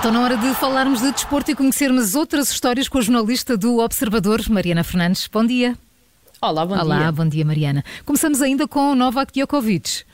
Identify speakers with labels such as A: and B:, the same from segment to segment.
A: Então, na hora de falarmos de desporto e conhecermos outras histórias com a jornalista do Observador, Mariana Fernandes. Bom dia.
B: Olá, bom
A: Olá,
B: dia.
A: Olá, bom dia, Mariana. Começamos ainda com o Novak Djokovic.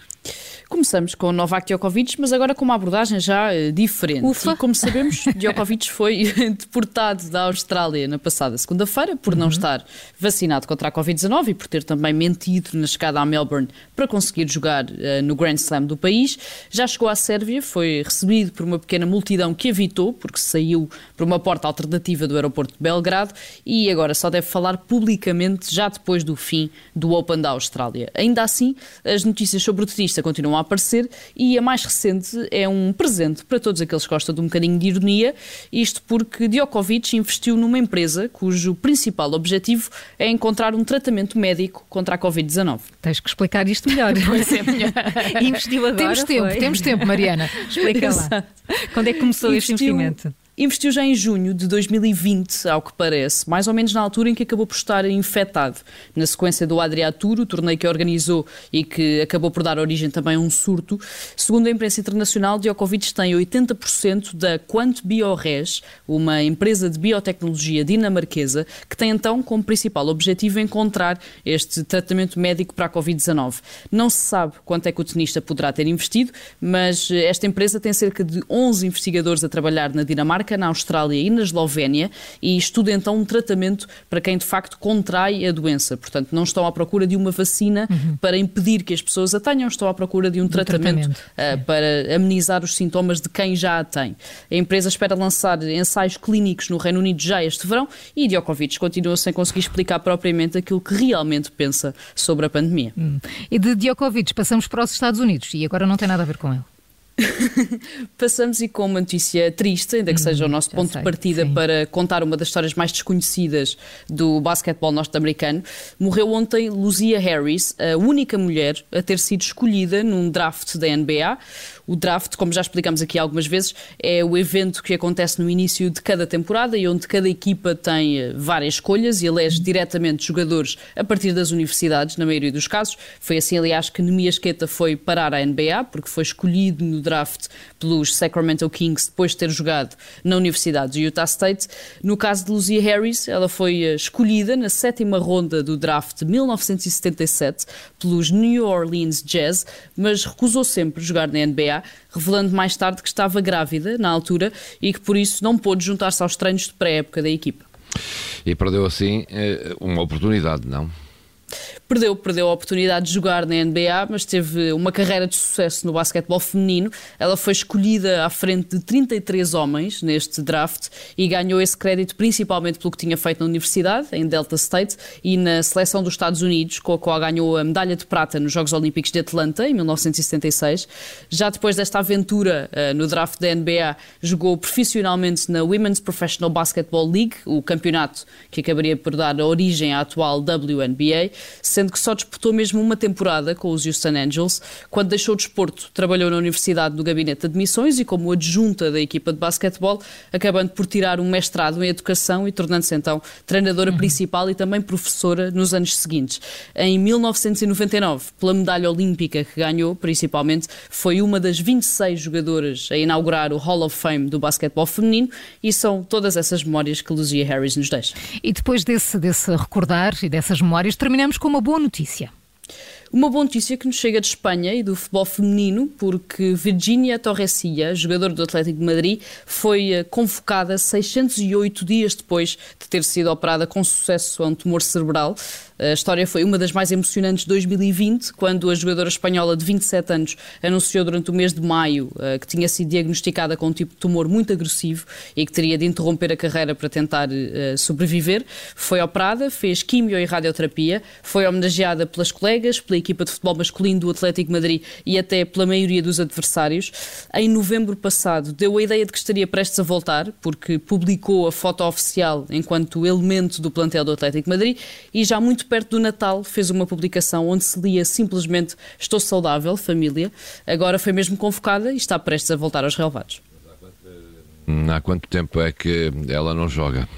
B: Começamos com Novak Djokovic, mas agora com uma abordagem já uh, diferente.
A: Ufa.
B: E como sabemos, Djokovic foi deportado da Austrália na passada segunda-feira por
A: Uhum.
B: não estar vacinado contra a Covid-19 e por ter também mentido na chegada a Melbourne para conseguir jogar uh, no Grand Slam do país. Já chegou à Sérvia, foi recebido por uma pequena multidão que evitou, porque saiu por uma porta alternativa do aeroporto de Belgrado e agora só deve falar publicamente já depois do fim do Open da Austrália. Ainda assim, as notícias sobre o tenista continuam a aparecer e a mais recente é um presente para todos aqueles que gostam de um bocadinho de ironia, isto porque Djokovic investiu numa empresa cujo principal objetivo é encontrar um tratamento médico contra a Covid-19.
A: Tens que explicar isto melhor.
B: Pois é, melhor.
C: Investiu agora.
A: temos tempo,
C: foi?
A: temos tempo, Mariana.
C: Explica lá. Quando é que começou este
B: Investiu-
C: investimento?
B: Investiu já em junho de 2020, ao que parece, mais ou menos na altura em que acabou por estar infectado. Na sequência do Adria Tour, o torneio que organizou e que acabou por dar origem também a um surto. Segundo a imprensa internacional, Djokovic tem 80% da Quant Biores, uma empresa de biotecnologia dinamarquesa, que tem então como principal objetivo encontrar este tratamento médico para a Covid-19. Não se sabe quanto é que o tenista poderá ter investido, mas esta empresa tem cerca de 11 investigadores a trabalhar na Dinamarca, na Austrália e na Eslovénia e estuda então um tratamento para quem de facto contrai a doença. Portanto, não estão à procura de uma vacina para impedir que as pessoas a tenham, estão à procura de um tratamento,
A: tratamento,
B: eh, para amenizar os sintomas de quem já a tem. A empresa espera lançar ensaios clínicos no Reino Unido já este verão e Djokovic continua sem conseguir explicar propriamente aquilo que realmente pensa sobre a pandemia.
A: Hum. E de Djokovic passamos para os Estados Unidos e agora não tem nada a ver com ele.
B: Passamos e com uma notícia triste, ainda que seja o nosso ponto
A: sei,
B: de partida
A: sim.
B: para contar uma das histórias mais desconhecidas do basquetebol norte-americano. Morreu ontem Luzia Harris, a única mulher a ter sido escolhida num draft da NBA. O draft, como já explicamos aqui algumas vezes, é o evento que acontece no início de cada temporada e onde cada equipa tem eh, várias escolhas e elege diretamente jogadores a partir das universidades, na maioria dos casos. Foi assim, aliás, que Nemias Queta foi parar à NBA, porque foi escolhido no draft pelos Sacramento Kings depois de ter jogado na Universidade de Utah State. No caso de Luzia Harris, ela foi eh, escolhida na sétima ronda do draft de 1977 pelos New Orleans Jazz, mas recusou sempre jogar na NBA, revelando mais tarde que estava grávida na altura e que por isso não pôde juntar-se aos treinos de pré-época da equipa.
D: E perdeu assim eh, uma oportunidade, não?
B: Perdeu, perdeu a oportunidade de jogar na NBA, mas teve uma carreira de sucesso no basquetebol feminino. Ela foi escolhida à frente de 33 homens neste draft e ganhou esse crédito principalmente pelo que tinha feito na universidade, em Delta State, e na seleção dos Estados Unidos, com a qual ganhou a medalha de prata nos Jogos Olímpicos de Atlanta, em 1976. Já depois desta aventura eh, no draft da NBA, jogou profissionalmente na Women's Professional Basketball League, o campeonato que acabaria por dar origem à atual WNBA, sendo que só disputou mesmo uma temporada com os Houston Angels. Quando deixou o desporto, trabalhou na Universidade no Gabinete de Admissões e como adjunta da equipa de basquetebol, acabando por tirar um mestrado em Educação e tornando-se então treinadora principal e também professora nos anos seguintes. Em 1999, pela medalha olímpica que ganhou, principalmente, foi uma das 26 jogadoras a inaugurar o Hall of Fame do basquetebol feminino e são todas essas memórias que Luzia Harris nos deixa.
A: E depois desse, desse recordar e dessas memórias, terminamos com uma boa notícia.
B: Uma boa notícia que nos chega de Espanha e do futebol feminino, porque Virginia Torrecilla, jogadora do Atlético de Madrid, foi eh, convocada 608 dias depois de ter sido operada com sucesso a um tumor cerebral. A história foi uma das mais emocionantes de 2020, quando a jogadora espanhola de 27 anos anunciou durante o mês de maio eh, que tinha sido diagnosticada com um tipo de tumor muito agressivo e que teria de interromper a carreira para tentar eh, sobreviver. Foi operada, fez quimio e radioterapia, foi homenageada pelas colegas, pela equipa de futebol masculino do Atlético Madrid e até pela maioria dos adversários. Em novembro passado, deu a ideia de que estaria prestes a voltar, porque publicou a foto oficial enquanto elemento do plantel do Atlético Madrid e já muito perto do Natal fez uma publicação onde se lia simplesmente Estou saudável, família. Agora foi mesmo convocada e está prestes a voltar aos relevados.
D: Hum, Há quanto tempo é que ela não joga?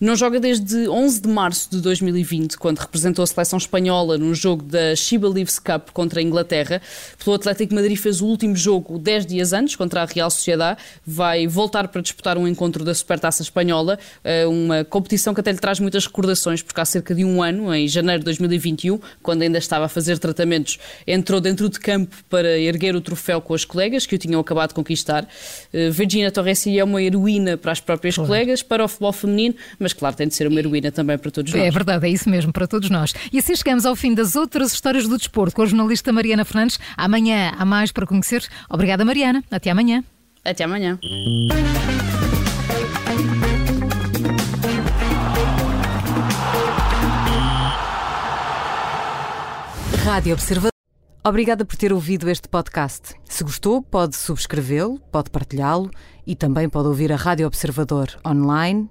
B: Não joga desde 11 de março de 2020, quando representou a seleção espanhola num jogo da She Believes Cup contra a Inglaterra. Pelo Atlético Madrid fez o último jogo 10 dias antes, contra a Real Sociedade. Vai voltar para disputar um encontro da Supertaça Espanhola, eh, uma competição que até lhe traz muitas recordações, porque há cerca de um ano, em janeiro de 2021, quando ainda estava a fazer tratamentos, entrou dentro de campo para erguer o troféu com as colegas que o tinham acabado de conquistar. Eh, Virginia Torresi é uma heroína para as próprias claro. colegas, para o futebol feminino, mas claro, tem de ser uma heroína também para todos nós.
A: É verdade, é isso mesmo, para todos nós. E assim chegamos ao fim das outras histórias do desporto com a jornalista Mariana Fernandes. Amanhã há mais para conhecer. Obrigada, Mariana. Até amanhã.
B: Até amanhã.
E: Rádio Observador. Obrigada por ter ouvido este podcast. Se gostou, pode subscrevê-lo, pode partilhá-lo e também pode ouvir a Rádio Observador online